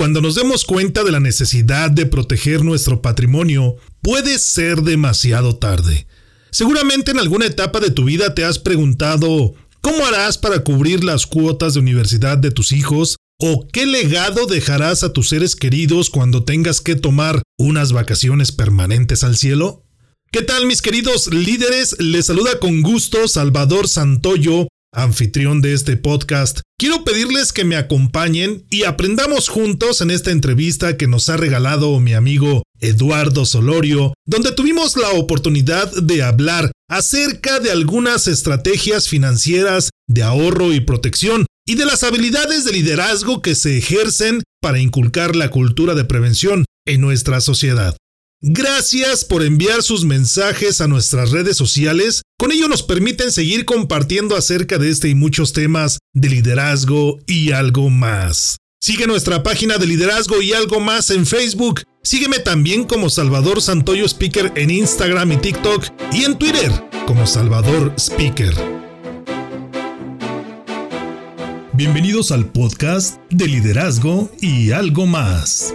Cuando nos demos cuenta de la necesidad de proteger nuestro patrimonio, puede ser demasiado tarde. Seguramente en alguna etapa de tu vida te has preguntado ¿cómo harás para cubrir las cuotas de universidad de tus hijos? ¿O qué legado dejarás a tus seres queridos cuando tengas que tomar unas vacaciones permanentes al cielo? ¿Qué tal mis queridos líderes? Les saluda con gusto Salvador Santoyo anfitrión de este podcast, quiero pedirles que me acompañen y aprendamos juntos en esta entrevista que nos ha regalado mi amigo Eduardo Solorio, donde tuvimos la oportunidad de hablar acerca de algunas estrategias financieras de ahorro y protección y de las habilidades de liderazgo que se ejercen para inculcar la cultura de prevención en nuestra sociedad. Gracias por enviar sus mensajes a nuestras redes sociales. Con ello nos permiten seguir compartiendo acerca de este y muchos temas de liderazgo y algo más. Sigue nuestra página de liderazgo y algo más en Facebook. Sígueme también como Salvador Santoyo Speaker en Instagram y TikTok y en Twitter como Salvador Speaker. Bienvenidos al podcast de liderazgo y algo más.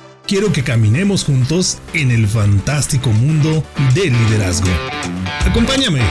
quiero que caminemos juntos en el fantástico mundo del liderazgo. Acompáñame.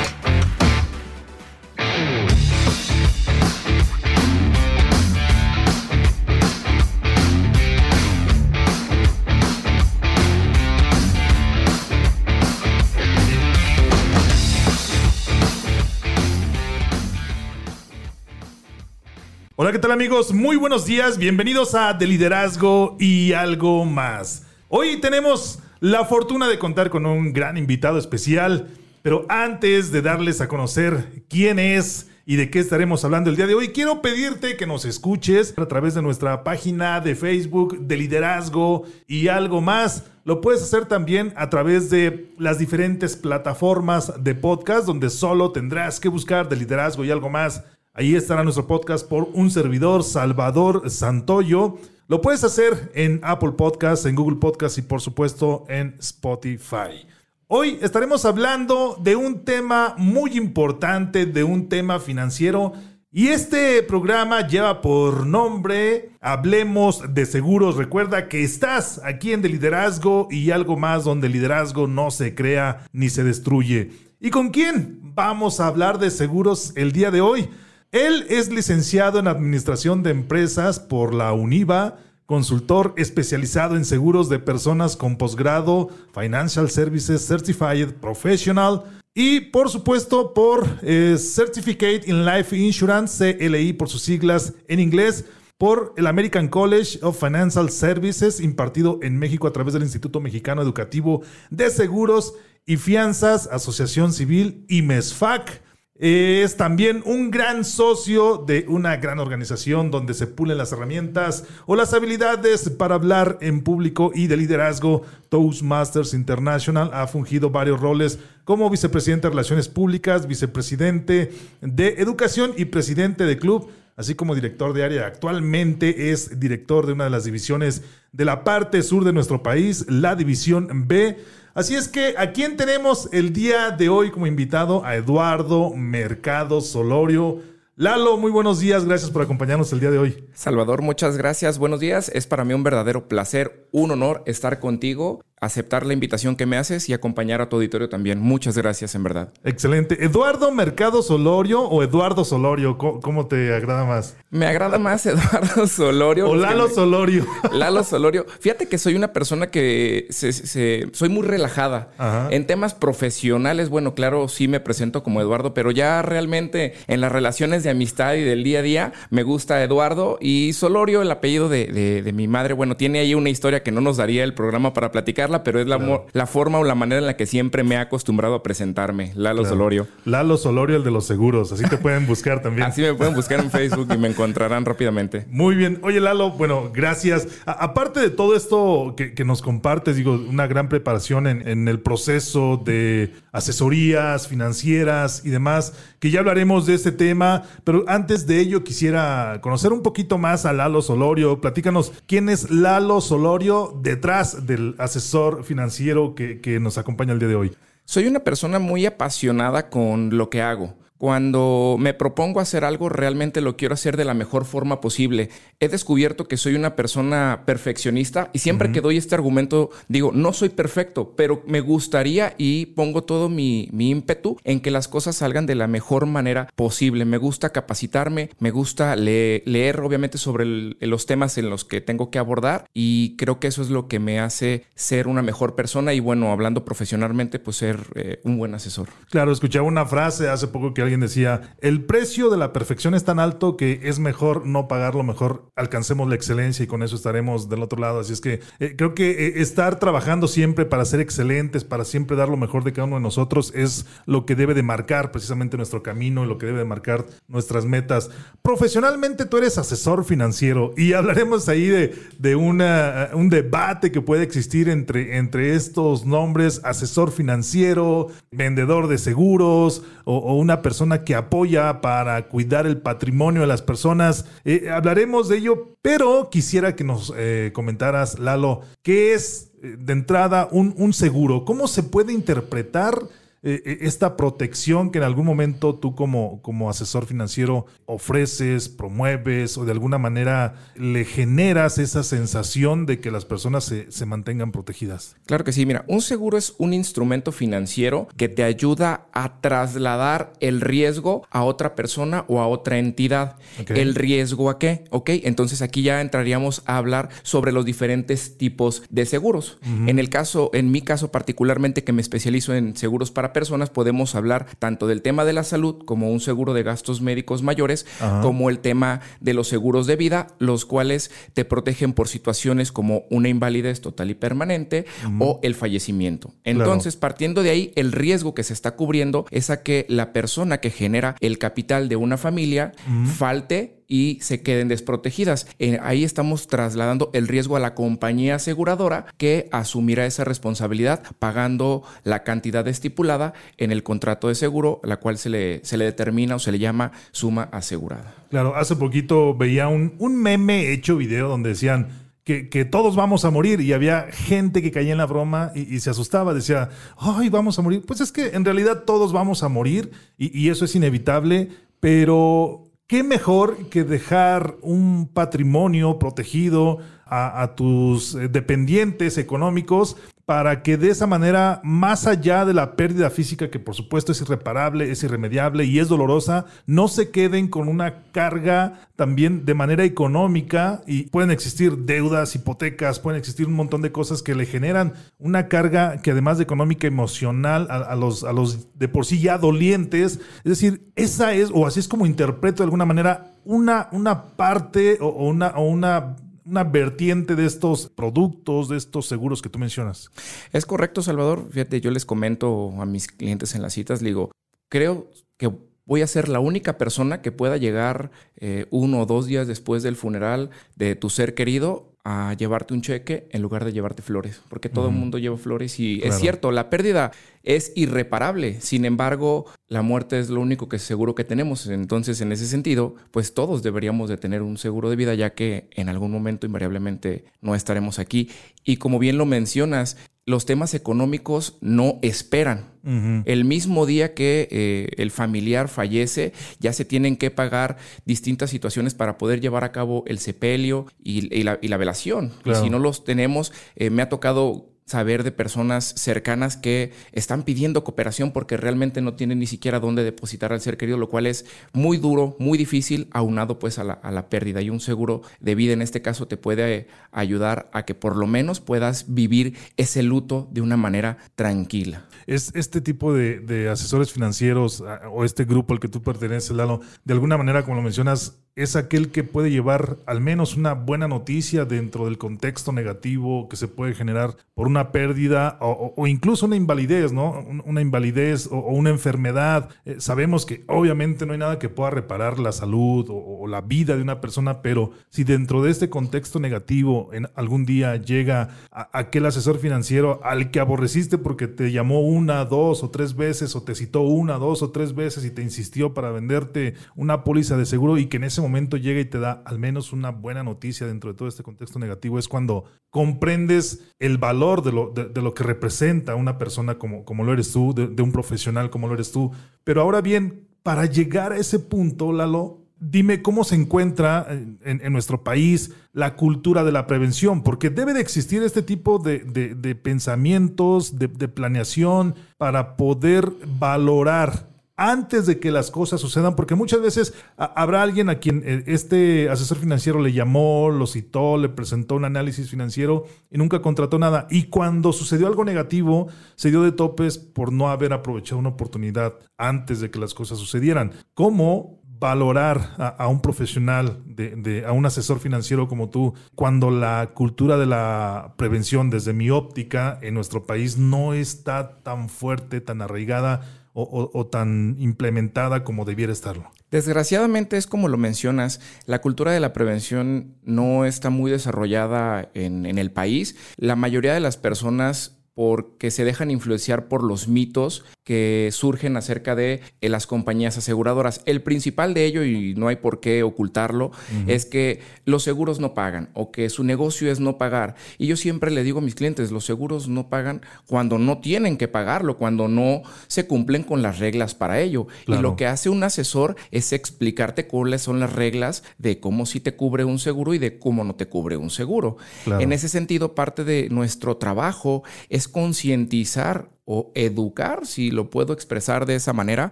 Hola, ¿qué tal amigos? Muy buenos días, bienvenidos a De Liderazgo y algo más. Hoy tenemos la fortuna de contar con un gran invitado especial, pero antes de darles a conocer quién es y de qué estaremos hablando el día de hoy, quiero pedirte que nos escuches a través de nuestra página de Facebook de Liderazgo y algo más. Lo puedes hacer también a través de las diferentes plataformas de podcast donde solo tendrás que buscar de liderazgo y algo más Ahí estará nuestro podcast por un servidor, Salvador Santoyo. Lo puedes hacer en Apple Podcasts, en Google Podcasts y por supuesto en Spotify. Hoy estaremos hablando de un tema muy importante, de un tema financiero. Y este programa lleva por nombre Hablemos de Seguros. Recuerda que estás aquí en De Liderazgo y algo más donde el liderazgo no se crea ni se destruye. ¿Y con quién vamos a hablar de seguros el día de hoy? Él es licenciado en Administración de Empresas por la UNIVA, consultor especializado en seguros de personas con posgrado, Financial Services Certified Professional y por supuesto por eh, Certificate in Life Insurance, CLI por sus siglas en inglés, por el American College of Financial Services impartido en México a través del Instituto Mexicano Educativo de Seguros y Fianzas, Asociación Civil y MESFAC. Es también un gran socio de una gran organización donde se pulen las herramientas o las habilidades para hablar en público y de liderazgo. Toastmasters International ha fungido varios roles como vicepresidente de Relaciones Públicas, vicepresidente de Educación y presidente de club, así como director de área. Actualmente es director de una de las divisiones de la parte sur de nuestro país, la División B Así es que, ¿a quién tenemos el día de hoy como invitado? A Eduardo Mercado Solorio. Lalo, muy buenos días, gracias por acompañarnos el día de hoy. Salvador, muchas gracias, buenos días. Es para mí un verdadero placer, un honor estar contigo aceptar la invitación que me haces y acompañar a tu auditorio también. Muchas gracias, en verdad. Excelente. ¿Eduardo Mercado Solorio o Eduardo Solorio? ¿Cómo, te agrada más? Me agrada más Eduardo Solorio. O Lalo Solorio. Lalo Solorio. Fíjate que soy una persona que soy muy relajada. En temas profesionales, bueno, claro, sí me presento como Eduardo, pero ya realmente en las relaciones de amistad y del día a día me gusta Eduardo y Solorio, el apellido de, de mi madre. Bueno, tiene ahí una historia que no nos daría el programa para platicar pero es la, la, forma o la manera en la que siempre me he acostumbrado a presentarme. Lalo Solorio. Lalo Solorio, el de los seguros. Así te pueden buscar también. Así me pueden buscar en Facebook y me encontrarán rápidamente. Muy bien. Oye, Lalo, bueno, gracias. aparte de todo esto que, nos compartes, digo, una gran preparación en, en el proceso de asesorías financieras y demás, que ya hablaremos de este tema, pero antes de ello quisiera conocer un poquito más a Lalo Solorio. Platícanos quién es Lalo Solorio detrás del asesor financiero que, que nos acompaña el día de hoy? Soy una persona muy apasionada con lo que hago. Cuando me propongo hacer algo, realmente lo quiero hacer de la mejor forma posible. He descubierto que soy una persona perfeccionista y siempre que doy este argumento digo, no soy perfecto, pero me gustaría y pongo todo mi, ímpetu en que las cosas salgan de la mejor manera posible. Me gusta capacitarme, me gusta leer, obviamente sobre los temas en los que tengo que abordar y creo que eso es lo que me hace ser una mejor persona y bueno, hablando profesionalmente, pues ser eh, un buen asesor. Claro, escuchaba una frase hace poco que alguien decía, el precio de la perfección es tan alto que es mejor no pagarlo, mejor alcancemos la excelencia y con eso estaremos del otro lado. Así es que eh, creo que eh, estar trabajando siempre para ser excelentes, para siempre dar lo mejor de cada uno de nosotros es lo que debe de marcar precisamente nuestro camino y lo que debe de marcar nuestras metas. Profesionalmente tú eres asesor financiero y hablaremos ahí de, de una, un debate que puede existir entre, entre estos nombres, asesor financiero, vendedor de seguros o una persona que apoya para cuidar el patrimonio de las personas. Eh, hablaremos de ello, pero quisiera que nos eh, comentaras, Lalo, ¿qué es eh, de entrada un, un seguro? ¿Cómo se puede interpretar? Eh, eh, esta protección que en algún momento tú como, como asesor financiero ofreces, promueves o de alguna manera le generas esa sensación de que las personas se, se mantengan protegidas? Claro que sí, mira, un seguro es un instrumento financiero que te ayuda a trasladar el riesgo a otra persona o a otra entidad. ¿El riesgo a qué? Ok, entonces aquí ya entraríamos a hablar sobre los diferentes tipos de seguros. En el caso, en mi caso particularmente que me especializo en seguros para personas podemos hablar tanto del tema de la salud como un seguro de gastos médicos mayores, como el tema de los seguros de vida, los cuales te protegen por situaciones como una invalidez total y permanente o el fallecimiento. Entonces, partiendo de ahí, el riesgo que se está cubriendo es a que la persona que genera el capital de una familia falte y se queden desprotegidas. Eh, ahí estamos trasladando el riesgo a la compañía aseguradora que asumirá esa responsabilidad pagando la cantidad estipulada en el contrato de seguro, la cual se le, se le determina o se le llama suma asegurada. Claro, hace poquito veía un, un meme hecho video donde decían, que, que, todos vamos a morir y había gente que caía en la broma y, se asustaba, decía, ay, vamos a morir. Pues es que en realidad todos vamos a morir y, y, eso es inevitable, pero ¿Qué mejor que dejar un patrimonio protegido a, tus eh, dependientes económicos para que de esa manera, más allá de la pérdida física, que por supuesto es irreparable, es irremediable y es dolorosa, no se queden con una carga también de manera económica y pueden existir deudas, hipotecas, pueden existir un montón de cosas que le generan una carga que además de económica, emocional, a, los, a los de por sí ya dolientes. Es decir, esa es, o así es como interpreto de alguna manera, una, una parte o, una, o una una vertiente de estos productos, de estos seguros que tú mencionas. Es correcto, Salvador. Fíjate, yo les comento a mis clientes en las citas, digo, creo que voy a ser la única persona que pueda llegar eh, uno o dos días después del funeral de tu ser querido a llevarte un cheque en lugar de llevarte flores, porque todo el mundo lleva flores y es cierto, la pérdida es irreparable, sin embargo, la muerte es lo único que seguro que tenemos, entonces en ese sentido, pues todos deberíamos de tener un seguro de vida ya que en algún momento invariablemente no estaremos aquí. Y como bien lo mencionas, los temas económicos no esperan. El mismo día que eh, el familiar fallece, ya se tienen que pagar distintas situaciones para poder llevar a cabo el sepelio y, la, velación. si no los tenemos, eh, me ha tocado saber de personas cercanas que están pidiendo cooperación porque realmente no tienen ni siquiera dónde depositar al ser querido, lo cual es muy duro, muy difícil, aunado pues a la, a la pérdida. Y un seguro de vida en este caso te puede ayudar a que por lo menos puedas vivir ese luto de una manera tranquila. Es este tipo de, asesores financieros o este grupo al que tú perteneces, Lalo, de alguna manera, como lo mencionas, es aquel que puede llevar al menos una buena noticia dentro del contexto negativo que se puede generar por una pérdida o, incluso una invalidez, ¿no? Una invalidez o, una enfermedad. Eh, sabemos que obviamente no hay nada que pueda reparar la salud o, la vida de una persona, pero si dentro de este contexto negativo en algún día llega aquel asesor financiero al que aborreciste porque te llamó una, dos o tres veces o te citó una, dos o tres veces y te insistió para venderte una póliza de seguro y que en ese momento llega y te da al menos una buena noticia dentro de todo este contexto negativo, es cuando comprendes el valor de lo, de, lo que representa una persona como, como lo eres tú, de, un profesional como lo eres tú. Pero ahora bien, para llegar a ese punto, Lalo, dime cómo se encuentra en, nuestro país la cultura de la prevención, porque debe de existir este tipo de, de pensamientos, de, planeación para poder valorar antes de que las cosas sucedan, porque muchas veces habrá alguien a quien eh, este asesor financiero le llamó, lo citó, le presentó un análisis financiero y nunca contrató nada. Y cuando sucedió algo negativo, se dio de topes por no haber aprovechado una oportunidad antes de que las cosas sucedieran. ¿Cómo valorar a, un profesional, de, a un asesor financiero como tú, cuando la cultura de la prevención, desde mi óptica, en nuestro país no está tan fuerte, tan arraigada o, tan implementada como debiera estarlo. Desgraciadamente es como lo mencionas, la cultura de la prevención no está muy desarrollada en, el país. La mayoría de las personas porque se dejan influenciar por los mitos que surgen acerca de eh, las compañías aseguradoras. El principal de ello, y no hay por qué ocultarlo, es que los seguros no pagan o que su negocio es no pagar. Y yo siempre le digo a mis clientes, los seguros no pagan cuando no tienen que pagarlo, cuando no se cumplen con las reglas para ello. Y lo que hace un asesor es explicarte cuáles son las reglas de cómo sí te cubre un seguro y de cómo no te cubre un seguro. En ese sentido, parte de nuestro trabajo es concientizar o educar, si lo puedo expresar de esa manera,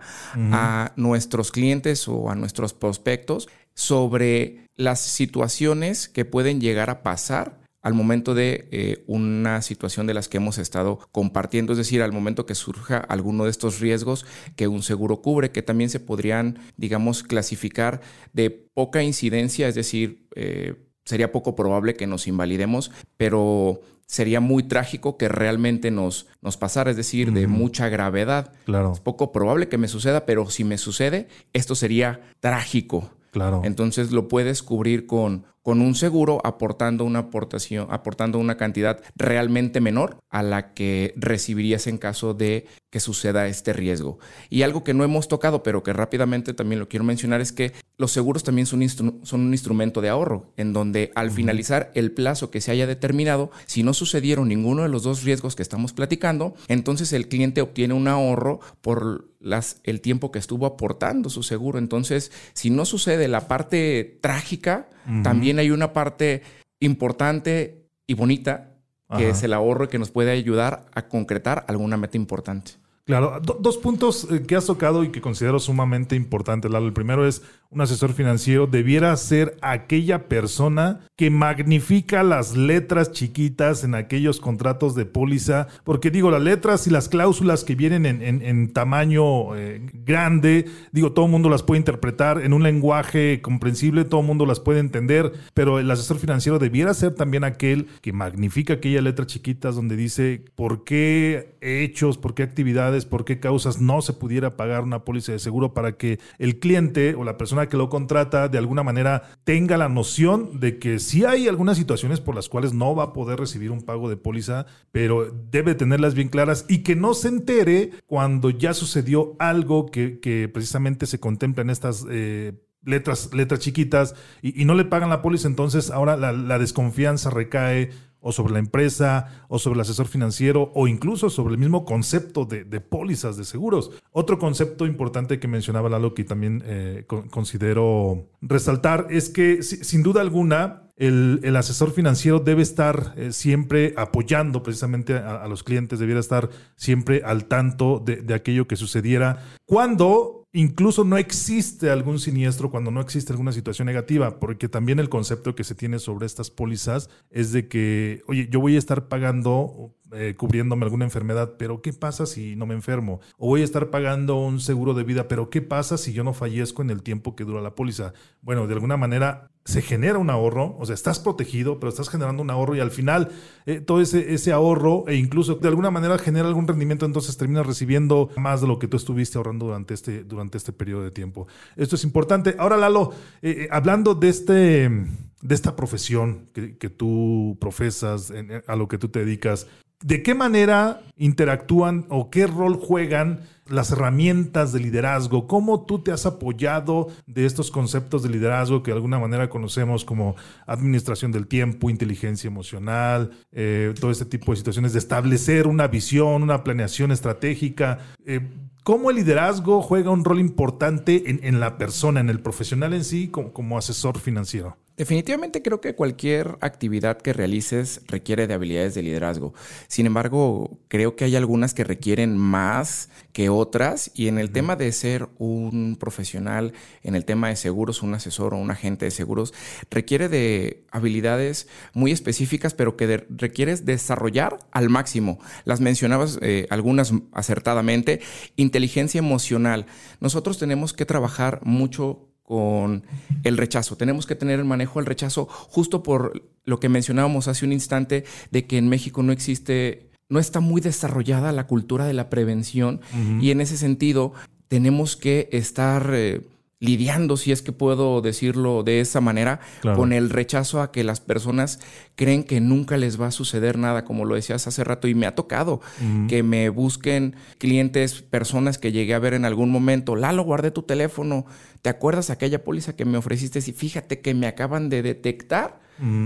a nuestros clientes o a nuestros prospectos sobre las situaciones que pueden llegar a pasar al momento de eh, una situación de las que hemos estado compartiendo, es decir, al momento que surja alguno de estos riesgos que un seguro cubre, que también se podrían, digamos, clasificar de poca incidencia, es decir, eh, sería poco probable que nos invalidemos, pero sería muy trágico que realmente nos, nos pasara, es decir, de mucha gravedad. Claro. Es poco probable que me suceda, pero si me sucede, esto sería trágico. Claro. Entonces lo puedes cubrir con con un seguro aportando una aportación, aportando una cantidad realmente menor a la que recibirías en caso de que suceda este riesgo. Y algo que no hemos tocado, pero que rápidamente también lo quiero mencionar, es que los seguros también son, son un instrumento de ahorro, en donde al finalizar el plazo que se haya determinado, si no sucedieron ninguno de los dos riesgos que estamos platicando, entonces el cliente obtiene un ahorro por las, el tiempo que estuvo aportando su seguro. Entonces, si no sucede la parte trágica, también hay una parte importante y bonita que es el ahorro que nos puede ayudar a concretar alguna meta importante. Claro, dos puntos eh, que has tocado y que considero sumamente importantes, Lalo. El primero es un asesor financiero debiera ser aquella persona que magnifica las letras chiquitas en aquellos contratos de póliza, porque digo, las letras y las cláusulas que vienen en, tamaño eh, grande, digo, todo el mundo las puede interpretar en un lenguaje comprensible, todo el mundo las puede entender, pero el asesor financiero debiera ser también aquel que magnifica aquellas letras chiquitas donde dice por qué hechos, por qué actividades, por qué causas no se pudiera pagar una póliza de seguro para que el cliente o la persona que lo contrata de alguna manera tenga la noción de que sí hay algunas situaciones por las cuales no va a poder recibir un pago de póliza, pero debe tenerlas bien claras y que no se entere cuando ya sucedió algo que, precisamente se contempla en estas... Eh, letras, letras chiquitas y, no le pagan la póliza, entonces ahora la, desconfianza recae o sobre la empresa, o sobre el asesor financiero, o incluso sobre el mismo concepto de, pólizas de seguros. Otro concepto importante que mencionaba Lalo que también eh, considero resaltar es que sin duda alguna el, asesor financiero debe estar eh, siempre apoyando precisamente a, los clientes, debiera estar siempre al tanto de, de aquello que sucediera cuando incluso no existe algún siniestro cuando no existe alguna situación negativa, porque también el concepto que se tiene sobre estas pólizas es de que, oye, yo voy a estar pagando, eh, cubriéndome alguna enfermedad, pero ¿qué pasa si no me enfermo? O voy a estar pagando un seguro de vida, pero ¿qué pasa si yo no fallezco en el tiempo que dura la póliza? Bueno, de alguna manera se genera un ahorro, o sea, estás protegido, pero estás generando un ahorro y al final eh, todo ese, ese, ahorro e incluso de alguna manera genera algún rendimiento, entonces terminas recibiendo más de lo que tú estuviste ahorrando durante este, durante este periodo de tiempo. Esto es importante. Ahora, Lalo, eh, hablando de, este, de esta profesión que, tú profesas, a lo que tú te dedicas, ¿De qué manera interactúan o qué rol juegan las herramientas de liderazgo? ¿Cómo tú te has apoyado de estos conceptos de liderazgo que de alguna manera conocemos como administración del tiempo, inteligencia emocional, eh, todo este tipo de situaciones, de establecer una visión, una planeación estratégica? Eh, ¿Cómo el liderazgo juega un rol importante en, la persona, en el profesional en sí, como asesor financiero? Definitivamente creo que cualquier actividad que realices requiere de habilidades de liderazgo. Sin embargo, creo que hay algunas que requieren más que otras y en el tema de ser un profesional, en el tema de seguros, un asesor o un agente de seguros, requiere de habilidades muy específicas, pero que requieres desarrollar al máximo. Las mencionabas eh, algunas acertadamente. Inteligencia emocional. Nosotros tenemos que trabajar mucho con el rechazo. Tenemos que tener el manejo del rechazo justo por lo que mencionábamos hace un instante de que en México no existe, no está muy desarrollada la cultura de la prevención y en ese sentido tenemos que estar... Eh, lidiando, si es que puedo decirlo de esa manera, con el rechazo a que las personas creen que nunca les va a suceder nada, como lo decías hace rato, y me ha tocado que me busquen clientes, personas que llegué a ver en algún momento, Lalo, guardé tu teléfono, ¿te acuerdas aquella póliza que me ofreciste? Y fíjate que me acaban de detectar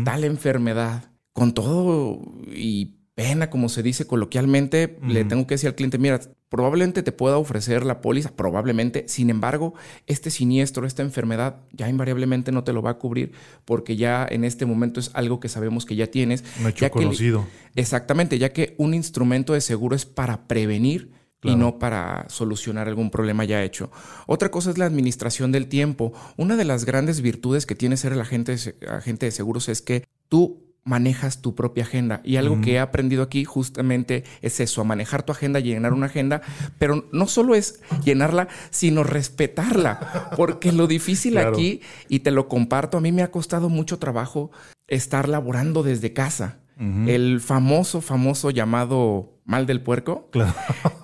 tal enfermedad. Con todo y pena, como se dice coloquialmente, le tengo que decir al cliente, mira, probablemente te pueda ofrecer la póliza, probablemente, sin embargo, este siniestro, esta enfermedad, ya invariablemente no te lo va a cubrir porque ya en este momento es algo que sabemos que ya tienes. Un hecho conocido. exactamente, ya que un instrumento de seguro es para prevenir. y no para solucionar algún problema ya hecho. Otra cosa es la administración del tiempo. Una de las grandes virtudes que tiene ser el agente, agente de seguros es que tú manejas tu propia agenda. Y algo que he aprendido aquí justamente es eso, a manejar tu agenda, llenar una agenda, pero no solo es llenarla, sino respetarla, porque lo difícil aquí, y te lo comparto, a mí me ha costado mucho trabajo estar laborando desde casa. El famoso, famoso llamado mal del puerco.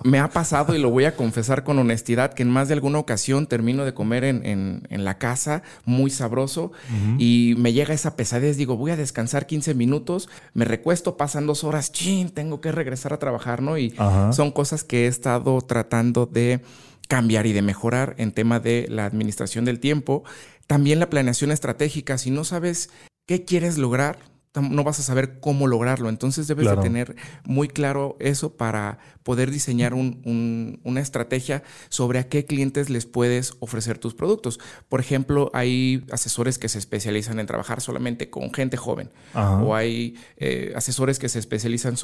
Me ha pasado y lo voy a confesar con honestidad que en más de alguna ocasión termino de comer en, la casa muy sabroso y me llega esa pesadez. Digo, voy a descansar 15 minutos, me recuesto, pasan dos horas, chin, tengo que regresar a trabajar, ¿no? Y son cosas que he estado tratando de cambiar y de mejorar en tema de la administración del tiempo. También la planeación estratégica. Si no sabes qué quieres lograr, no vas a saber cómo lograrlo. Entonces debes de tener muy claro eso para poder diseñar una estrategia sobre a qué clientes les puedes ofrecer tus productos. Por ejemplo, hay asesores que se especializan en trabajar solamente con gente joven o hay eh, asesores que se especializan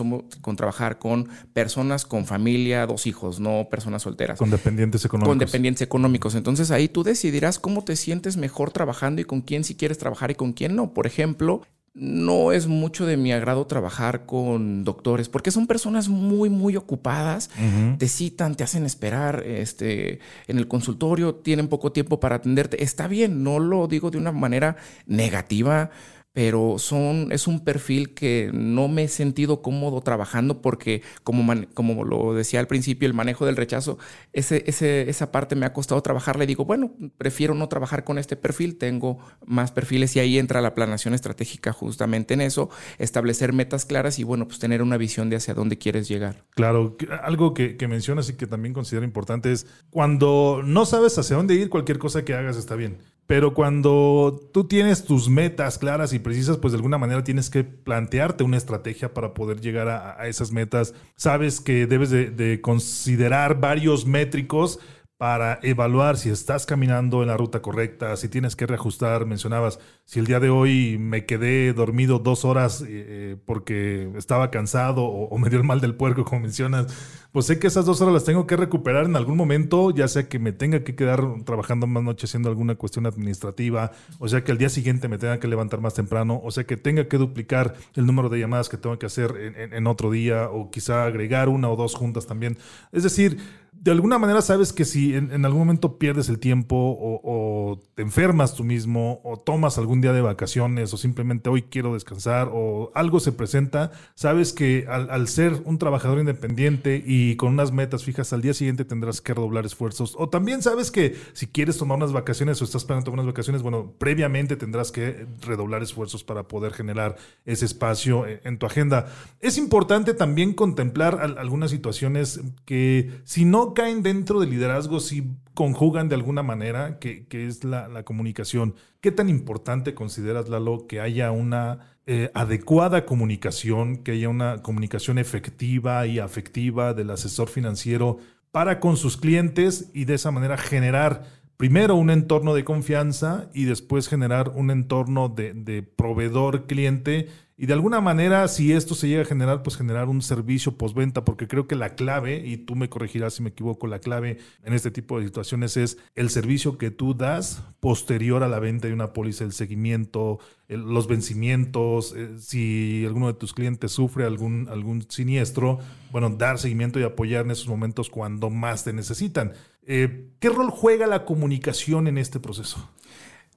con trabajar con personas con familia, dos hijos, no personas solteras. Con dependientes económicos. Con dependientes económicos. Entonces ahí tú decidirás cómo te sientes mejor trabajando y con quién si quieres trabajar y con quién no. Por ejemplo, no es mucho de mi agrado trabajar con doctores porque son personas muy, muy ocupadas. Te citan, te hacen esperar este, en el consultorio, tienen poco tiempo para atenderte. Está bien, no lo digo de una manera negativa pero son, es un perfil que no me he sentido cómodo trabajando porque, como, como lo decía al principio, el manejo del rechazo, ese, ese, esa parte me ha costado trabajar. Le digo, bueno, prefiero no trabajar con este perfil, tengo más perfiles y ahí entra la planeación estratégica justamente en eso, establecer metas claras y, bueno, pues tener una visión de hacia dónde quieres llegar. Claro, algo que mencionas y que también considero importante es cuando no sabes hacia dónde ir, cualquier cosa que hagas está bien. Pero cuando tú tienes tus metas claras y precisas, pues de alguna manera tienes que plantearte una estrategia para poder llegar a, esas metas. Sabes que debes de considerar varios métricos para evaluar si estás caminando en la ruta correcta, si tienes que reajustar. Mencionabas, si el día de hoy me quedé dormido dos horas eh, eh, porque estaba cansado o, me dio el mal del puerco, como mencionas, pues sé que esas dos horas las tengo que recuperar en algún momento, ya sea que me tenga que quedar trabajando más noche haciendo alguna cuestión administrativa, o sea que al día siguiente me tenga que levantar más temprano, o sea que tenga que duplicar el número de llamadas que tengo que hacer en otro día, o quizá agregar una o dos juntas también. Es decir, de alguna manera sabes que si en, algún momento pierdes el tiempo o, te enfermas tú mismo o tomas algún día de vacaciones o simplemente hoy quiero descansar o algo se presenta, sabes que al, ser un trabajador independiente y con unas metas fijas al día siguiente tendrás que redoblar esfuerzos. O también sabes que si quieres tomar unas vacaciones o estás planeando tomar unas vacaciones, bueno, previamente tendrás que redoblar esfuerzos para poder generar ese espacio en, tu agenda. Es importante también contemplar algunas situaciones que si no caen dentro del liderazgo si conjugan de alguna manera, que, es la, comunicación. ¿Qué tan importante consideras, Lalo, que haya una eh, adecuada comunicación, que haya una comunicación efectiva y afectiva del asesor financiero para con sus clientes y de esa manera generar primero un entorno de confianza y después generar un entorno de, proveedor-cliente y de alguna manera, si esto se llega a generar, pues generar un servicio postventa, porque creo que la clave, y tú me corregirás si me equivoco, la clave en este tipo de situaciones es el servicio que tú das posterior a la venta de una póliza, el seguimiento, los vencimientos, eh, si alguno de tus clientes sufre algún, algún siniestro, bueno, dar seguimiento y apoyar en esos momentos cuando más te necesitan. Eh, ¿Qué rol juega la comunicación en este proceso?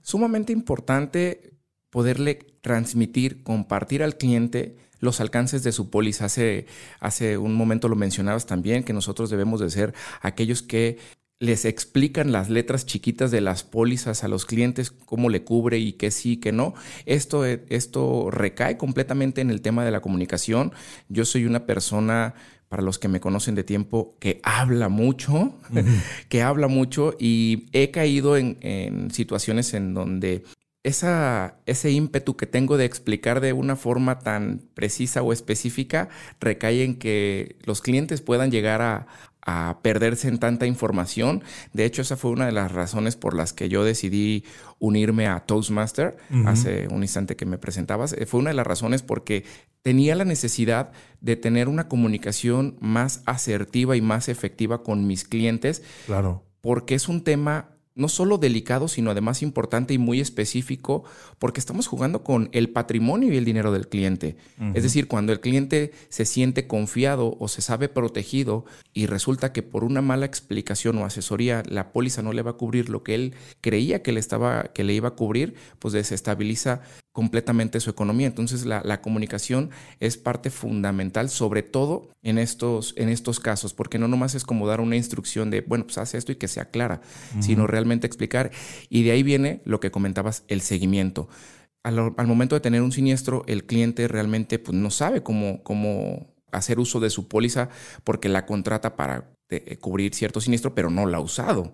Sumamente importante poderle transmitir, compartir al cliente los alcances de su póliza. Hace, hace un momento lo mencionabas también, que nosotros debemos de ser aquellos que les explican las letras chiquitas de las pólizas a los clientes, cómo le cubre y qué sí, qué no. Esto, esto recae completamente en el tema de la comunicación. Yo soy una persona para los que me conocen de tiempo, que habla mucho, que habla mucho y he caído en, en, situaciones en donde esa, ese ímpetu que tengo de explicar de una forma tan precisa o específica recae en que los clientes puedan llegar a, perderse en tanta información. De hecho, esa fue una de las razones por las que yo decidí unirme a Toastmaster hace un instante que me presentabas. Eh, fue una de las razones porque tenía la necesidad de tener una comunicación más asertiva y más efectiva con mis clientes. Claro. Porque es un tema no solo delicado, sino además importante y muy específico, porque estamos jugando con el patrimonio y el dinero del cliente. Es decir, cuando el cliente se siente confiado o se sabe protegido y resulta que por una mala explicación o asesoría la póliza no le va a cubrir lo que él creía que le, estaba, que le iba a cubrir, pues desestabiliza completamente su economía. Entonces la, comunicación es parte fundamental, sobre todo en estos, en estos casos, porque no nomás es como dar una instrucción de, bueno, pues haz esto y que sea clara, sino realmente explicar. Y de ahí viene lo que comentabas, el seguimiento. Al, momento de tener un siniestro, el cliente realmente pues, no sabe cómo, cómo hacer uso de su póliza porque la contrata para eh, cubrir cierto siniestro, pero no la ha usado.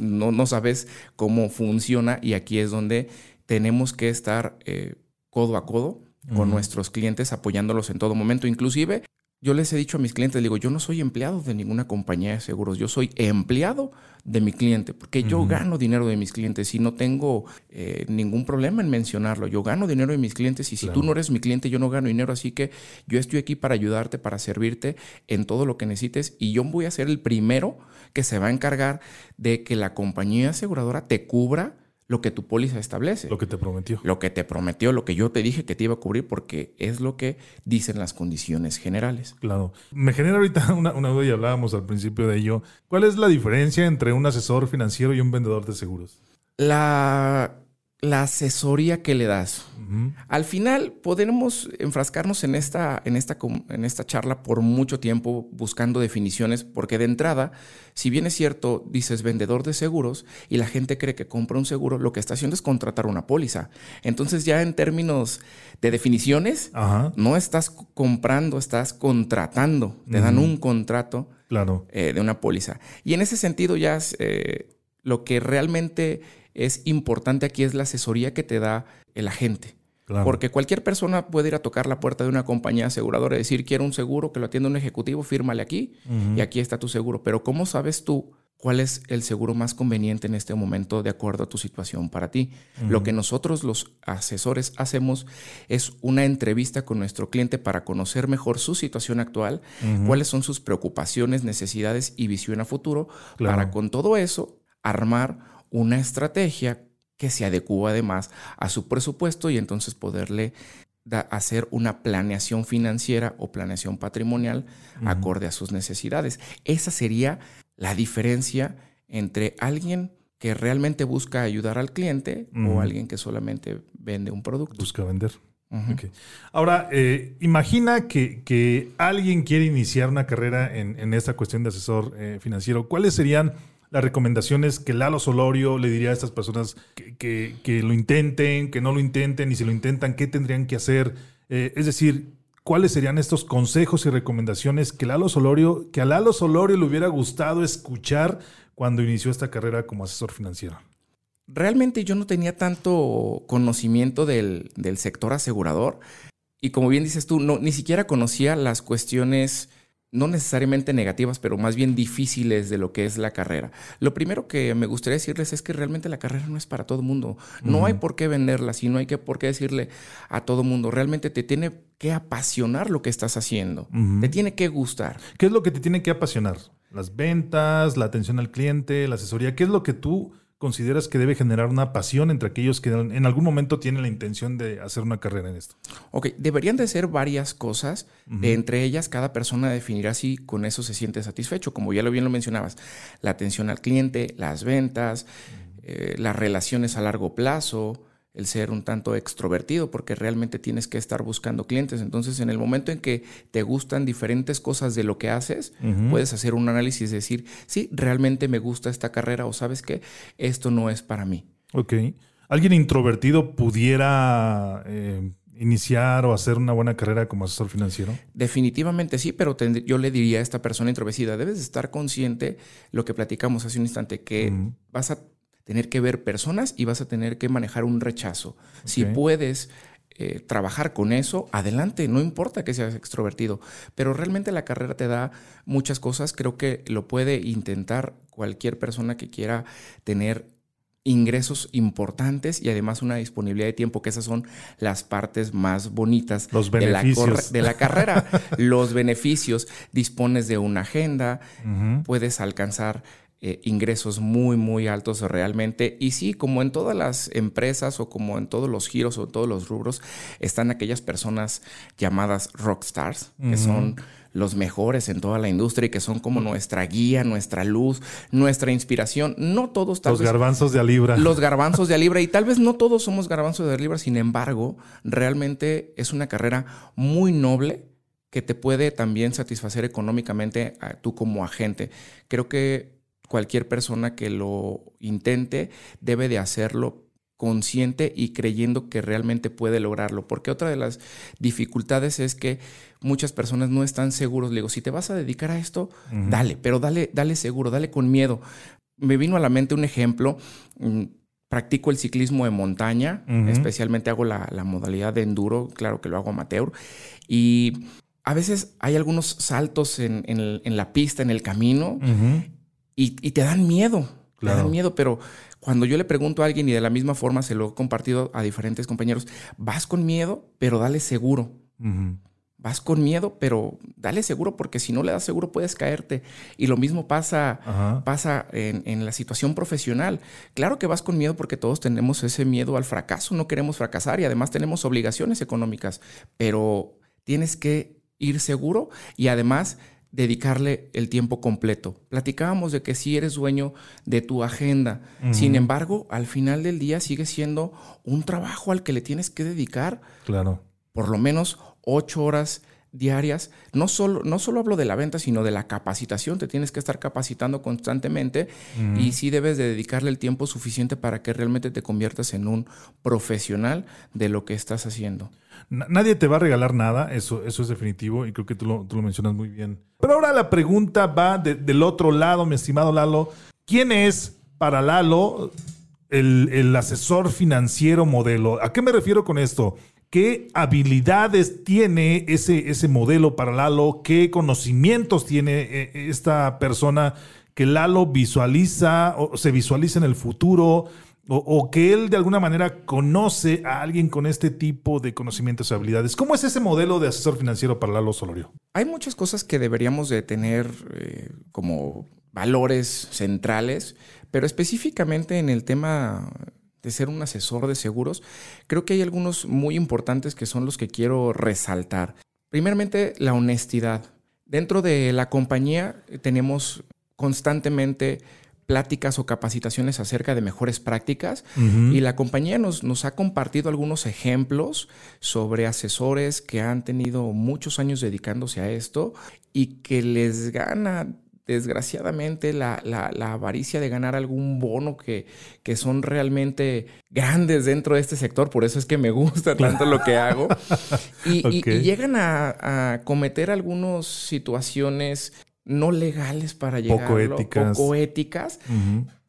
no, no sabes cómo funciona y aquí es donde tenemos que estar eh, codo a codo con nuestros clientes apoyándolos en todo momento. Inclusive yo les he dicho a mis clientes, digo, yo no soy empleado de ninguna compañía de seguros, yo soy empleado de mi cliente, porque yo gano dinero de mis clientes y no tengo eh, ningún problema en mencionarlo. Yo gano dinero de mis clientes y si tú no eres mi cliente, yo no gano dinero, así que yo estoy aquí para ayudarte, para servirte en todo lo que necesites y yo voy a ser el primero que se va a encargar de que la compañía aseguradora te cubra lo que tu póliza establece. Lo que te prometió. Lo que te prometió, lo que yo te dije que te iba a cubrir, porque es lo que dicen las condiciones generales. Claro. Me genera ahorita una, una duda y hablábamos al principio de ello. ¿Cuál es la diferencia entre un asesor financiero y un vendedor de seguros? La la asesoría que le das. Al final podemos enfrascarnos en esta, en, esta, en esta charla por mucho tiempo buscando definiciones, porque de entrada, si bien es cierto, dices vendedor de seguros y la gente cree que compra un seguro, lo que está haciendo es contratar una póliza. Entonces ya en términos de definiciones, no estás comprando, estás contratando, te dan un contrato claro. Eh, de una póliza. Y en ese sentido ya eh, lo que realmente es importante aquí es la asesoría que te da el agente. Porque cualquier persona puede ir a tocar la puerta de una compañía aseguradora y decir, quiero un seguro que lo atienda un ejecutivo, fírmale aquí y aquí está tu seguro. Pero ¿cómo sabes tú cuál es el seguro más conveniente en este momento de acuerdo a tu situación para ti? Lo que nosotros los asesores hacemos es una entrevista con nuestro cliente para conocer mejor su situación actual, cuáles son sus preocupaciones, necesidades y visión a futuro, para con todo eso armar una estrategia que se adecúa además a su presupuesto y entonces poderle hacer una planeación financiera o planeación patrimonial acorde a sus necesidades. Esa sería la diferencia entre alguien que realmente busca ayudar al cliente o alguien que solamente vende un producto. Busca vender. Ahora, eh, imagina que, alguien quiere iniciar una carrera en, esta cuestión de asesor eh, financiero. ¿Cuáles serían las recomendaciones que Lalo Solorio le diría a estas personas que, lo intenten, que no lo intenten y si lo intentan, qué tendrían que hacer? Eh, es decir, ¿cuáles serían estos consejos y recomendaciones que, Lalo Solorio, que a Lalo Solorio le hubiera gustado escuchar cuando inició esta carrera como asesor financiero? Realmente yo no tenía tanto conocimiento del, del sector asegurador y como bien dices tú, no, ni siquiera conocía las cuestiones no necesariamente negativas, pero más bien difíciles de lo que es la carrera. Lo primero que me gustaría decirles es que realmente la carrera no es para todo el mundo. No hay por qué venderla, sino hay que por qué decirle a todo mundo. Realmente te tiene que apasionar lo que estás haciendo. Te tiene que gustar. ¿Qué es lo que te tiene que apasionar? Las ventas, la atención al cliente, la asesoría. ¿Qué es lo que tú consideras que debe generar una pasión entre aquellos que en algún momento tienen la intención de hacer una carrera en esto? Ok, deberían de ser varias cosas. entre ellas, cada persona definirá si con eso se siente satisfecho. Como ya lo bien lo mencionabas, la atención al cliente, las ventas, eh, las relaciones a largo plazo, el ser un tanto extrovertido, porque realmente tienes que estar buscando clientes. Entonces, en el momento en que te gustan diferentes cosas de lo que haces, puedes hacer un análisis y decir, sí, realmente me gusta esta carrera o sabes que esto no es para mí. Ok. ¿Alguien introvertido pudiera eh, iniciar o hacer una buena carrera como asesor financiero? Definitivamente sí, pero yo le diría a esta persona introvertida, debes estar consciente, lo que platicamos hace un instante, que vas a tener que ver personas y vas a tener que manejar un rechazo. Si puedes eh, trabajar con eso, adelante, no importa que seas extrovertido, pero realmente la carrera te da muchas cosas, creo que lo puede intentar cualquier persona que quiera tener ingresos importantes y además una disponibilidad de tiempo, que esas son las partes más bonitas de, la de, la carrera. Los beneficios, dispones de una agenda, puedes alcanzar eh, ingresos muy, muy altos realmente. Y sí, como en todas las empresas o como en todos los giros o en todos los rubros, están aquellas personas llamadas rockstars, que son los mejores en toda la industria y que son como nuestra guía, nuestra luz, nuestra inspiración. No todos tal Los garbanzos de Alibra. Los garbanzos de Alibra. Y tal vez no todos somos garbanzos de Alibra, sin embargo, realmente es una carrera muy noble que te puede también satisfacer económicamente a tú como agente. Creo que cualquier persona que lo intente debe de hacerlo consciente y creyendo que realmente puede lograrlo. Porque otra de las dificultades es que muchas personas no están seguros. Le digo, si te vas a dedicar a esto, dale, pero dale, dale seguro, dale con miedo. Me vino a la mente un ejemplo. Mm, practico el ciclismo de montaña, especialmente hago la, modalidad de enduro, claro que lo hago amateur. Y a veces hay algunos saltos en, la pista, en el camino, y, te dan miedo. Te dan miedo, pero cuando yo le pregunto a alguien y de la misma forma se lo he compartido a diferentes compañeros, vas con miedo, pero dale seguro. Vas con miedo, pero dale seguro porque si no le das seguro puedes caerte. Y lo mismo pasa, pasa en, en, la situación profesional. Claro que vas con miedo porque todos tenemos ese miedo al fracaso, no queremos fracasar y además tenemos obligaciones económicas, pero tienes que ir seguro y además dedicarle el tiempo completo. Platicábamos de que si eres dueño de tu agenda, sin embargo, al final del día sigue siendo un trabajo al que le tienes que dedicar claro. por lo menos ocho horas diarias. No solo, no solo hablo de la venta, sino de la capacitación. Te tienes que estar capacitando constantemente y sí debes de dedicarle el tiempo suficiente para que realmente te conviertas en un profesional de lo que estás haciendo. Nadie te va a regalar nada, eso, eso es definitivo y creo que tú lo, tú lo mencionas muy bien. Pero ahora la pregunta va del otro lado, mi estimado Lalo. ¿Quién es para Lalo el, asesor financiero modelo. ¿A qué me refiero con esto? ¿Qué habilidades tiene ese, ese modelo para Lalo? ¿Qué conocimientos tiene eh, esta persona que Lalo visualiza o se visualiza en el futuro? O, que él de alguna manera conoce a alguien con este tipo de conocimientos y habilidades. ¿Cómo es ese modelo de asesor financiero para Lalo Solorio? Hay muchas cosas que deberíamos de tener eh, como valores centrales, pero específicamente en el tema de ser un asesor de seguros, creo que hay algunos muy importantes que son los que quiero resaltar. Primeramente, la honestidad. Dentro de la compañía tenemos constantemente pláticas o capacitaciones acerca de mejores prácticas y la compañía nos, nos, ha compartido algunos ejemplos sobre asesores que han tenido muchos años dedicándose a esto y que les gana desgraciadamente la, avaricia de ganar algún bono que, que, son realmente grandes dentro de este sector, por eso es que me gusta tanto lo que hago, y, llegan a, a, cometer algunas situaciones no legales para llegar poco éticas, poco éticas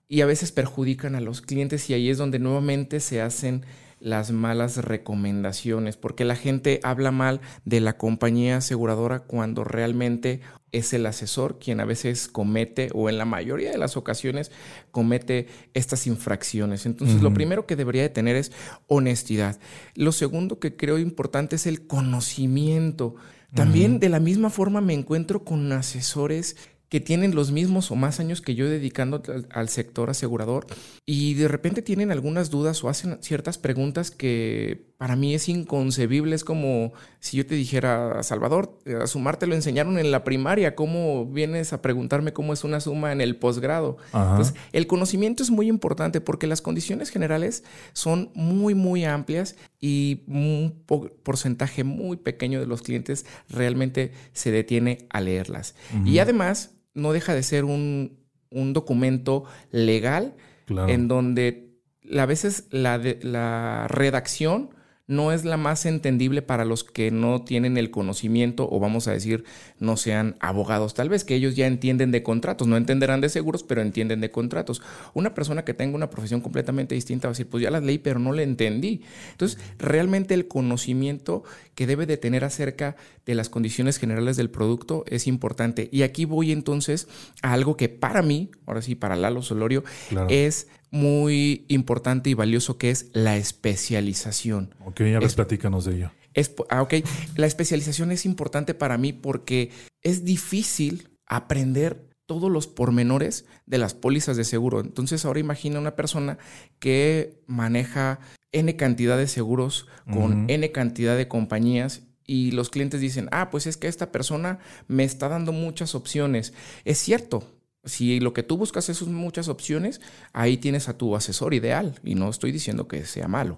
y a veces perjudican a los clientes y ahí es donde nuevamente se hacen las malas recomendaciones, porque la gente habla mal de la compañía aseguradora cuando realmente es el asesor quien a veces comete o en la mayoría de las ocasiones comete estas infracciones. Entonces, lo primero que debería de tener es honestidad. Lo segundo que creo importante es el conocimiento. También de la misma forma me encuentro con asesores que tienen los mismos o más años que yo dedicando al, sector asegurador y de repente tienen algunas dudas o hacen ciertas preguntas que para mí es inconcebible. Es como si yo te dijera, Salvador, a sumar te lo enseñaron en la primaria, ¿cómo vienes a preguntarme cómo es una suma en el posgrado? Entonces, el conocimiento es muy importante porque las condiciones generales son muy, muy amplias y un porcentaje muy pequeño de los clientes realmente se detiene a leerlas. Y además, no deja de ser un, documento legal en donde a veces la, la redacción no es la más entendible para los que no tienen el conocimiento o vamos a decir no sean abogados, tal vez que ellos ya entienden de contratos, no entenderán de seguros, pero entienden de contratos. Una persona que tenga una profesión completamente distinta va a decir, pues ya las leí, pero no le entendí. Entonces, realmente el conocimiento que debe de tener acerca de las condiciones generales del producto es importante. Y aquí voy entonces a algo que para mí, ahora sí, para Lalo Solorio, es muy importante y valioso que es la especialización. Ok, ya ves, platícanos de ello. Es, ah, ok, la especialización es importante para mí porque es difícil aprender todos los pormenores de las pólizas de seguro. Entonces ahora imagina una persona que maneja N cantidad de seguros con N cantidad de compañías y los clientes dicen, ah, pues es que esta persona me está dando muchas opciones. Es cierto, si lo que tú buscas es muchas opciones, ahí tienes a tu asesor ideal y no estoy diciendo que sea malo.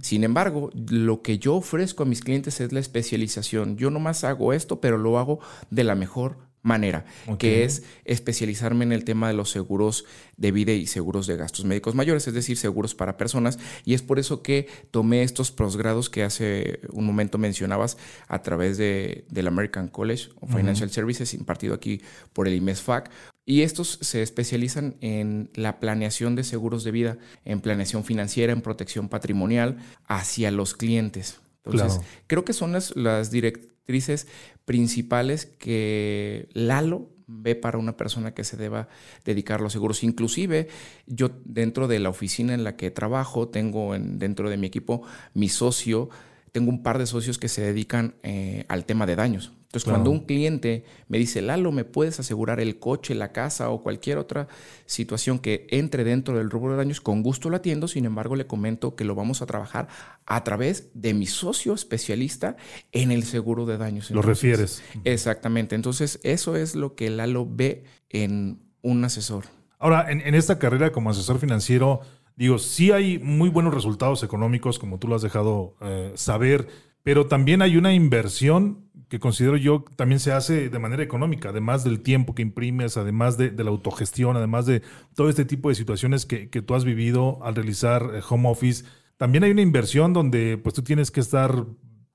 Sin embargo, lo que yo ofrezco a mis clientes es la especialización. Yo nomás hago esto, pero lo hago de la mejor manera, que es especializarme en el tema de los seguros de vida y seguros de gastos médicos mayores, es decir, seguros para personas. Y es por eso que tomé estos posgrados que hace un momento mencionabas a través de, del American College of Financial Services, impartido aquí por el IMESFAC. Y estos se especializan en la planeación de seguros de vida, en planeación financiera, en protección patrimonial hacia los clientes. Entonces, creo que son las, las directrices principales que Lalo ve para una persona que se deba dedicar a los seguros. Inclusive yo dentro de la oficina en la que trabajo, tengo dentro de mi equipo mi socio, tengo un par de socios que se dedican eh, al tema de daños. Entonces, cuando un cliente me dice, Lalo, ¿me puedes asegurar el coche, la casa o cualquier otra situación que entre dentro del rubro de daños? Con gusto lo atiendo, sin embargo, le comento que lo vamos a trabajar a través de mi socio especialista en el seguro de daños. lo refieres. Exactamente. Entonces, eso es lo que Lalo ve en un asesor. Ahora, en, esta carrera como asesor financiero, digo, sí hay muy buenos resultados económicos, como tú lo has dejado eh, saber, pero también hay una inversión que considero yo también se hace de manera económica, además del tiempo que imprimes, además de, la autogestión, además de todo este tipo de situaciones que, tú has vivido al realizar eh, home office. También hay una inversión donde pues tú tienes que estar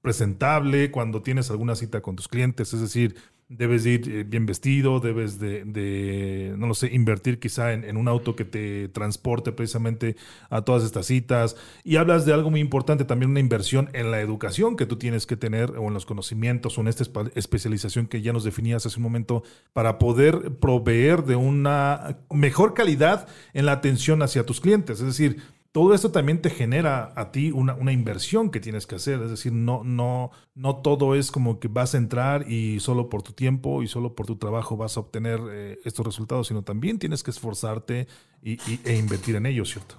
presentable cuando tienes alguna cita con tus clientes, es decir, debes ir eh, bien vestido, debes de, no lo sé, invertir quizá en, un auto que te transporte precisamente a todas estas citas. Y hablas de algo muy importante, también una inversión en la educación que tú tienes que tener o en los conocimientos o en esta especialización que ya nos definías hace un momento para poder proveer de una mejor calidad en la atención hacia tus clientes. Es decir, todo esto también te genera a ti una, una, inversión que tienes que hacer. Es decir, no, no, no todo es como que vas a entrar y solo por tu tiempo y solo por tu trabajo vas a obtener eh, estos resultados, sino también tienes que esforzarte y, e invertir en ello, ¿cierto?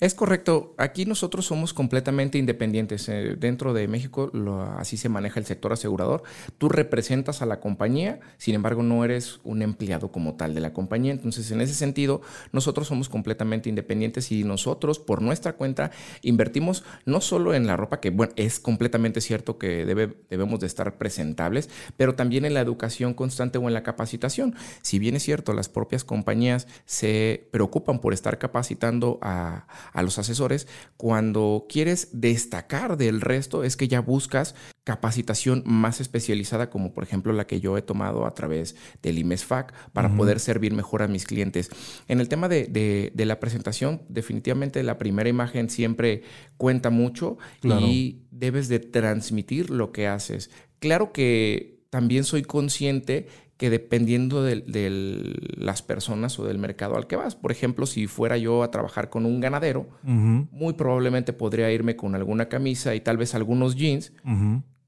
Es correcto. Aquí nosotros somos completamente independientes. Eh, dentro de México así se maneja el sector asegurador. Tú representas a la compañía, sin embargo no eres un empleado como tal de la compañía. Entonces, en ese sentido, nosotros somos completamente independientes y nosotros, por nuestra cuenta, invertimos no solo en la ropa, que bueno, es completamente cierto que debe, debemos de estar presentables, pero también en la educación constante o en la capacitación. Si bien es cierto, las propias compañías se preocupan por estar capacitando a a, los asesores, cuando quieres destacar del resto es que ya buscas capacitación más especializada, como por ejemplo la que yo he tomado a través del IMESFAC para poder servir mejor a mis clientes. En el tema de, la presentación, definitivamente la primera imagen siempre cuenta mucho y debes de transmitir lo que haces. Claro que también soy consciente que dependiendo de, las personas o del mercado al que vas. Por ejemplo, si fuera yo a trabajar con un ganadero, muy probablemente podría irme con alguna camisa y tal vez algunos jeans,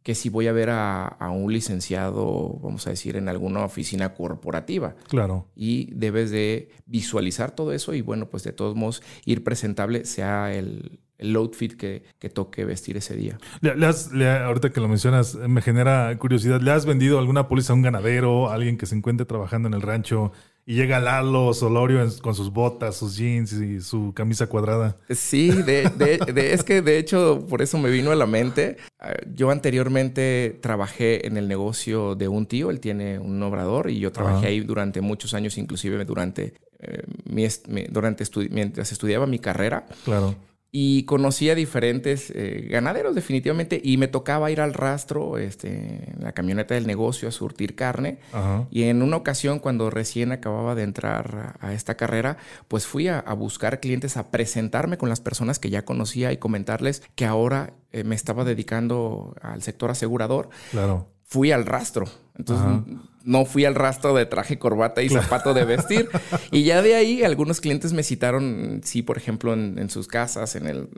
que si voy a ver a, a, un licenciado, vamos a decir, en alguna oficina corporativa. Claro. Y debes de visualizar todo eso y bueno, pues de todos modos ir presentable, sea el, el outfit que, que toque vestir ese día. Le, ahorita que lo mencionas, me genera curiosidad. ¿Le has vendido alguna póliza a un ganadero, a alguien que se encuentre trabajando en el rancho y llega Lalo Solorio con sus botas, sus jeans y su camisa cuadrada? Sí, de, de, es que de hecho por eso me vino a la mente. Ah, yo anteriormente trabajé en el negocio de un tío, él tiene un obrador y yo trabajé ahí durante muchos años, inclusive durante, eh, mi, durante mientras estudiaba mi carrera. Claro y conocí a diferentes eh, ganaderos definitivamente y me tocaba ir al rastro, este, en la camioneta del negocio a surtir carne. Y en una ocasión cuando recién acababa de entrar a, esta carrera, pues fui a, buscar clientes, a presentarme con las personas que ya conocía y comentarles que ahora eh, me estaba dedicando al sector asegurador. Claro. Fui al rastro. Entonces no fui al rastro de traje, corbata y zapato de vestir. y ya de ahí algunos clientes me citaron, sí, por ejemplo, en, sus casas, en el,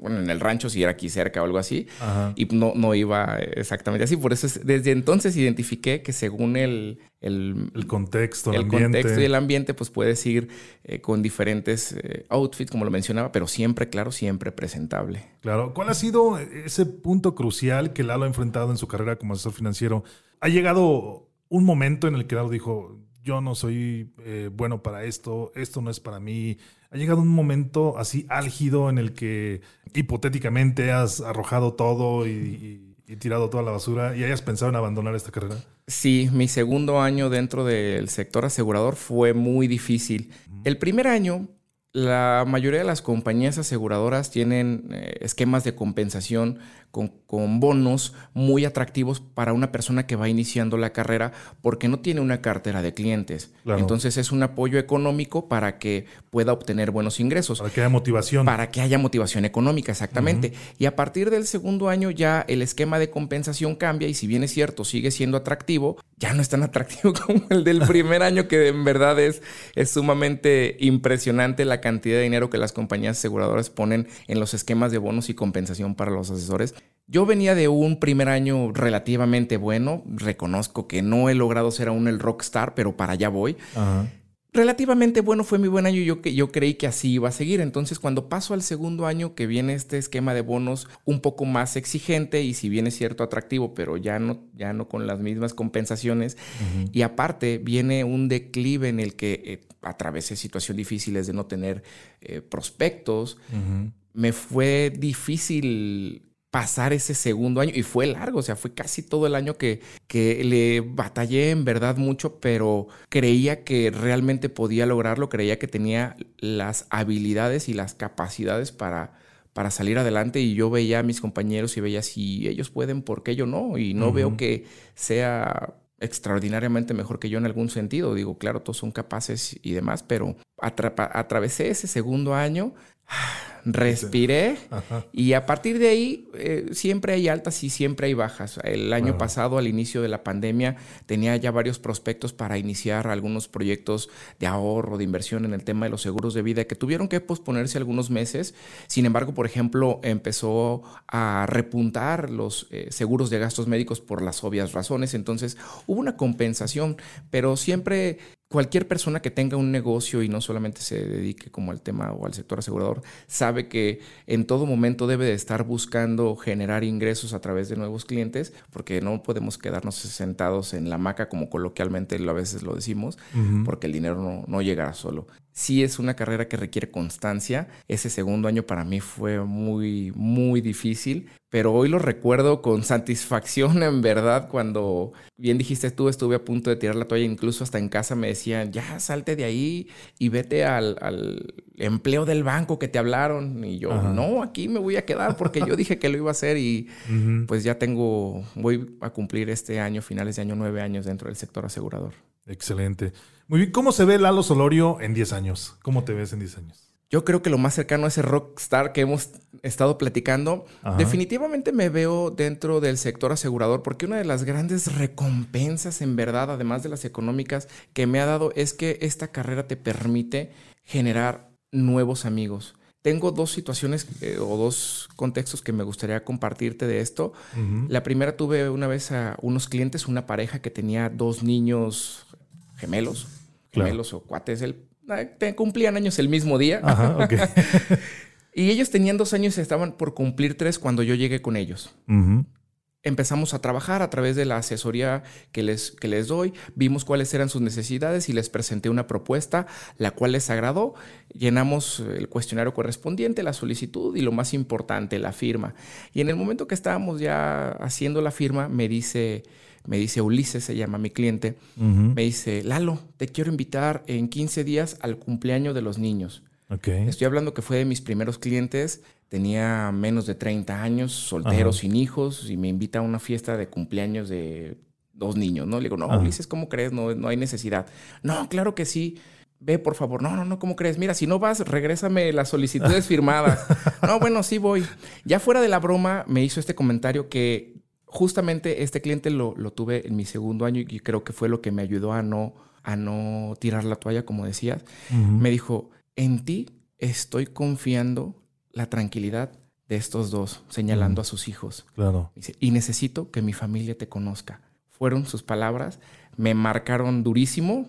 bueno, en el rancho, si era aquí cerca o algo así. Y no, no iba exactamente así. Por eso desde entonces identifiqué que según el, el, contexto, el, contexto y el ambiente, pues puedes ir eh, con diferentes eh, outfits, como lo mencionaba, pero siempre, claro, siempre presentable. Claro. ¿Cuál ha sido ese punto crucial que Lalo ha enfrentado en su carrera como asesor financiero? Ha llegado un momento en el que Lalo dijo, yo no soy eh, bueno para esto, esto no es para mí. Ha llegado un momento así álgido en el que hipotéticamente has arrojado todo y, tirado toda la basura y hayas pensado en abandonar esta carrera. Sí, mi segundo año dentro del sector asegurador fue muy difícil. El primer año la mayoría de las compañías aseguradoras tienen eh, esquemas de compensación con, bonos muy atractivos para una persona que va iniciando la carrera porque no tiene una cartera de clientes. Entonces es un apoyo económico para que pueda obtener buenos ingresos. Para que haya motivación. Para que haya motivación económica, exactamente. Y a partir del segundo año ya el esquema de compensación cambia y si bien es cierto, sigue siendo atractivo, ya no es tan atractivo como el del primer año que en verdad es, es sumamente impresionante la cantidad de dinero que las compañías aseguradoras ponen en los esquemas de bonos y compensación para los asesores. Yo venía de un primer año relativamente bueno. Reconozco que no he logrado ser aún el rockstar, pero para allá voy. Relativamente bueno fue mi buen año y yo, yo creí que así iba a seguir. Entonces, cuando paso al segundo año, que viene este esquema de bonos un poco más exigente y si bien es cierto atractivo, pero ya no, ya no con las mismas compensaciones. Y aparte, viene un declive en el que eh, atravesé situaciones difíciles de no tener eh, prospectos. Me fue difícil pasar ese segundo año y fue largo, o sea, fue casi todo el año que, que le batallé en verdad mucho, pero creía que realmente podía lograrlo, creía que tenía las habilidades y las capacidades para, para salir adelante y yo veía a mis compañeros y veía si ellos pueden, ¿por qué yo no? Y no veo que sea extraordinariamente mejor que yo en algún sentido. Digo, claro, todos son capaces y demás, pero atravesé ese segundo año respiré y a partir de ahí eh, siempre hay altas y siempre hay bajas. El año pasado, al inicio de la pandemia, tenía ya varios prospectos para iniciar algunos proyectos de ahorro, de inversión en el tema de los seguros de vida que tuvieron que posponerse algunos meses. Sin embargo, por ejemplo, empezó a repuntar los eh, seguros de gastos médicos por las obvias razones. Entonces hubo una compensación, pero siempre cualquier persona que tenga un negocio y no solamente se dedique como al tema o al sector asegurador, sabe que en todo momento debe de estar buscando generar ingresos a través de nuevos clientes, porque no podemos quedarnos sentados en la maca como coloquialmente a veces lo decimos, porque el dinero no, no llegará solo sí es una carrera que requiere constancia. Ese segundo año para mí fue muy, muy difícil, pero hoy lo recuerdo con satisfacción en verdad cuando, bien dijiste tú, estuve a punto de tirar la toalla, incluso hasta en casa me decían, ya salte de ahí y vete al, empleo del banco que te hablaron. Y yo, no, aquí me voy a quedar porque yo dije que lo iba a hacer y pues ya tengo, voy a cumplir este año, finales de año, nueve años dentro del sector asegurador. Excelente. Muy bien, ¿cómo se ve Lalo Solorio en 10 años? ¿Cómo te ves en 10 años? Yo creo que lo más cercano a ese rockstar que hemos estado platicando, definitivamente me veo dentro del sector asegurador porque una de las grandes recompensas en verdad, además de las económicas, que me ha dado es que esta carrera te permite generar nuevos amigos. Tengo dos situaciones eh, o dos contextos que me gustaría compartirte de esto. La primera tuve una vez a unos clientes, una pareja que tenía dos niños gemelos, gemelos o cuates. El, cumplían años el mismo día. y ellos tenían dos años y estaban por cumplir tres cuando yo llegué con ellos empezamos a trabajar a través de la asesoría que les, que les doy, vimos cuáles eran sus necesidades y les presenté una propuesta, la cual les agradó, llenamos el cuestionario correspondiente, la solicitud y lo más importante, la firma. Y en el momento que estábamos ya haciendo la firma, me dice, me dice Ulises, se llama mi cliente, me dice, Lalo, te quiero invitar en 15 días al cumpleaños de los niños. Estoy hablando que fue de mis primeros clientes tenía menos de 30 años, soltero, sin hijos, y me invita a una fiesta de cumpleaños de dos niños, ¿no? Le digo, no, Ulises, ¿cómo crees? No, no hay necesidad. No, claro que sí. Ve, por favor. No, no, no, ¿cómo crees? Mira, si no vas, regrésame las solicitudes firmadas. no, bueno, sí voy. Ya fuera de la broma, me hizo este comentario que justamente este cliente lo, lo tuve en mi segundo año y creo que fue lo que me ayudó a no, a no tirar la toalla, como decías. Me dijo, en ti estoy confiando la tranquilidad de estos dos, señalando a sus hijos. Claro. y necesito que mi familia te conozca. Fueron sus palabras, me marcaron durísimo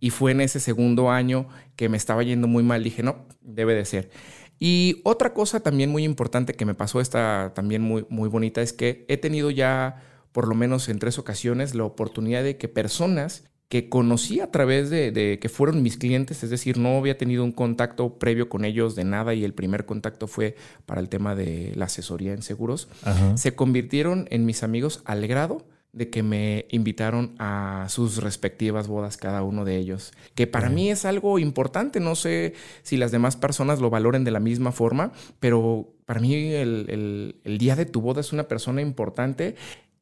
y fue en ese segundo año que me estaba yendo muy mal. Dije, no, debe de ser. Y otra cosa también muy importante que me pasó, esta también muy, muy bonita, es que he tenido ya, por lo menos en tres ocasiones, la oportunidad de que personas que conocí a través de, que fueron mis clientes, es decir, no había tenido un contacto previo con ellos de nada y el primer contacto fue para el tema de la asesoría en seguros, se convirtieron en mis amigos al grado de que me invitaron a sus respectivas bodas cada uno de ellos, que para mí es algo importante, no sé si las demás personas lo valoren de la misma forma, pero para mí el, el día de tu boda es una persona importante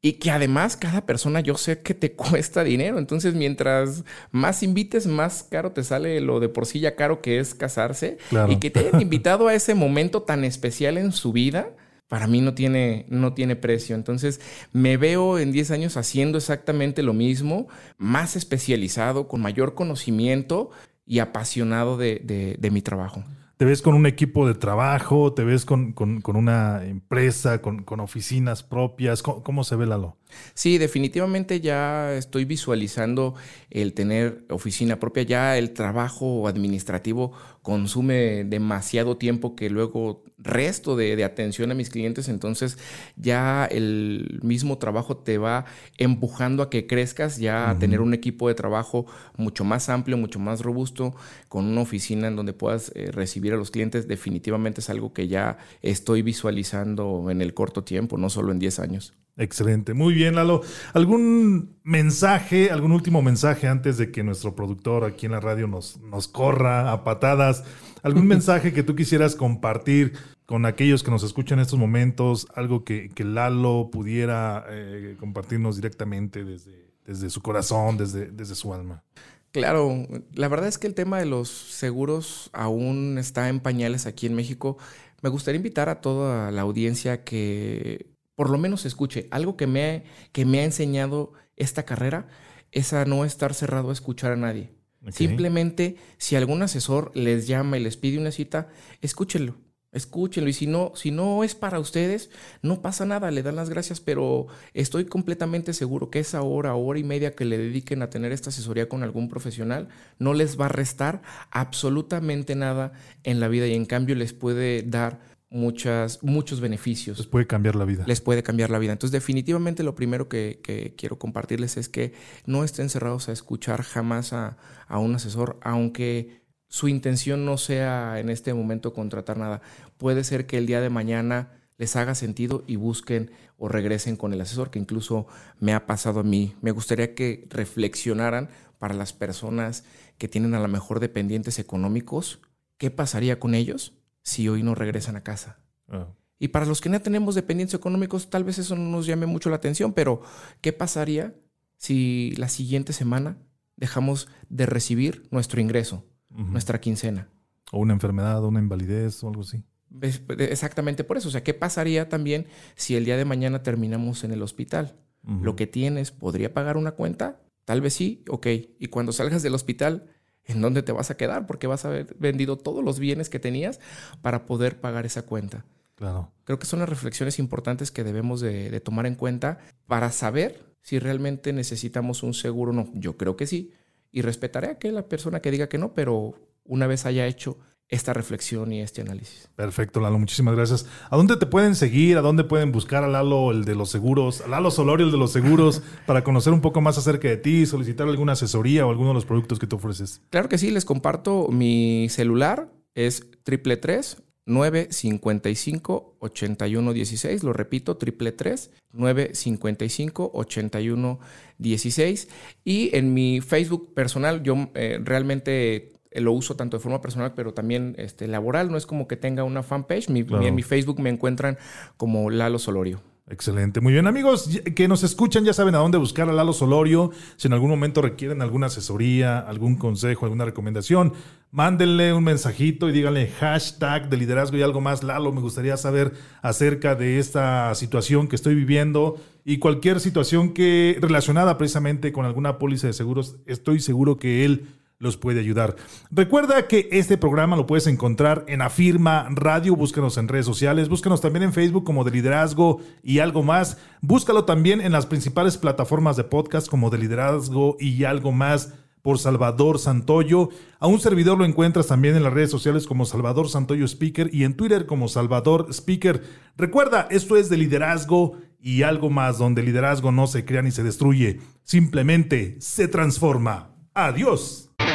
y que además cada persona yo sé que te cuesta dinero. Entonces, mientras más invites, más caro te sale lo de por sí ya caro que es casarse. Y que te hayan invitado a ese momento tan especial en su vida, para mí no tiene, no tiene precio. Entonces, me veo en 10 años haciendo exactamente lo mismo, más especializado, con mayor conocimiento y apasionado de mi trabajo te ves con un equipo de trabajo, te ves con, una empresa, con, oficinas propias. ¿Cómo, se ve Lalo? Sí, definitivamente ya estoy visualizando el tener oficina propia. Ya el trabajo administrativo consume demasiado tiempo que luego resto de, atención a mis clientes. Entonces ya el mismo trabajo te va empujando a que crezcas, ya a tener un equipo de trabajo mucho más amplio, mucho más robusto, con una oficina en donde puedas eh, recibir a los clientes. Definitivamente es algo que ya estoy visualizando en el corto tiempo, no solo en 10 años. Excelente, muy bien Lalo. ¿Algún mensaje, algún último mensaje antes de que nuestro productor aquí en la radio nos, nos corra a patadas? ¿Algún mensaje que tú quisieras compartir con aquellos que nos escuchan en estos momentos? Algo que, Lalo pudiera eh, compartirnos directamente desde, desde su corazón, desde, desde su alma. Claro, la verdad es que el tema de los seguros aún está en pañales aquí en México. Me gustaría invitar a toda la audiencia que por lo menos escuche algo que me, que me ha enseñado esta carrera, es a no estar cerrado a escuchar a nadie. Simplemente, si algún asesor les llama y les pide una cita, escúchenlo. Escúchenlo. Y si no, si no es para ustedes, no pasa nada, le dan las gracias, pero estoy completamente seguro que esa hora, hora y media que le dediquen a tener esta asesoría con algún profesional, no les va a restar absolutamente nada en la vida y en cambio les puede dar muchas, muchos beneficios. Les puede cambiar la vida. Les puede cambiar la vida. Entonces, definitivamente lo primero que, quiero compartirles es que no estén cerrados a escuchar jamás a, un asesor, aunque su intención no sea en este momento contratar nada. Puede ser que el día de mañana les haga sentido y busquen o regresen con el asesor, que incluso me ha pasado a mí. Me gustaría que reflexionaran para las personas que tienen a lo mejor dependientes económicos, ¿qué pasaría con ellos si hoy no regresan a casa. Ah. Y para los que no tenemos dependientes económicos, tal vez eso no nos llame mucho la atención, pero ¿qué pasaría si la siguiente semana dejamos de recibir nuestro ingreso, nuestra quincena? O una enfermedad, o una invalidez o algo así. Exactamente por eso. O sea, ¿qué pasaría también si el día de mañana terminamos en el hospital? Lo que tienes, ¿podría pagar una cuenta? Tal vez sí, ok. Y cuando salgas del hospital, en dónde te vas a quedar porque vas a haber vendido todos los bienes que tenías para poder pagar esa cuenta. Claro. Creo que son las reflexiones importantes que debemos de, tomar en cuenta para saber si realmente necesitamos un seguro o no. Yo creo que sí. Y respetaré a aquella persona que diga que no, pero una vez haya hecho esta reflexión y este análisis. Perfecto, Lalo, muchísimas gracias. ¿A dónde te pueden seguir? ¿A dónde pueden buscar a Lalo, el de los seguros? A Lalo Solorio, el de los seguros, para conocer un poco más acerca de ti, solicitar alguna asesoría o alguno de los productos que tú ofreces. Claro que sí, les comparto mi celular, es triple tres 955 8116, lo repito, triple tres 955 8116 y en mi Facebook personal yo eh, realmente lo uso tanto de forma personal, pero también este, laboral. No es como que tenga una fanpage. Mi, en mi Facebook me encuentran como Lalo Solorio. Excelente. Muy bien, amigos que nos escuchan, ya saben a dónde buscar a Lalo Solorio. Si en algún momento requieren alguna asesoría, algún consejo, alguna recomendación, mándenle un mensajito y díganle hashtag de liderazgo y algo más. Lalo, me gustaría saber acerca de esta situación que estoy viviendo y cualquier situación que relacionada precisamente con alguna póliza de seguros. Estoy seguro que él los puede ayudar. Recuerda que este programa lo puedes encontrar en Afirma Radio, búscanos en redes sociales, búscanos también en Facebook como de liderazgo y algo más, búscalo también en las principales plataformas de podcast como de liderazgo y algo más por Salvador Santoyo. A un servidor lo encuentras también en las redes sociales como Salvador Santoyo Speaker y en Twitter como Salvador Speaker. Recuerda, esto es de liderazgo y algo más, donde el liderazgo no se crea ni se destruye, simplemente se transforma. Adiós.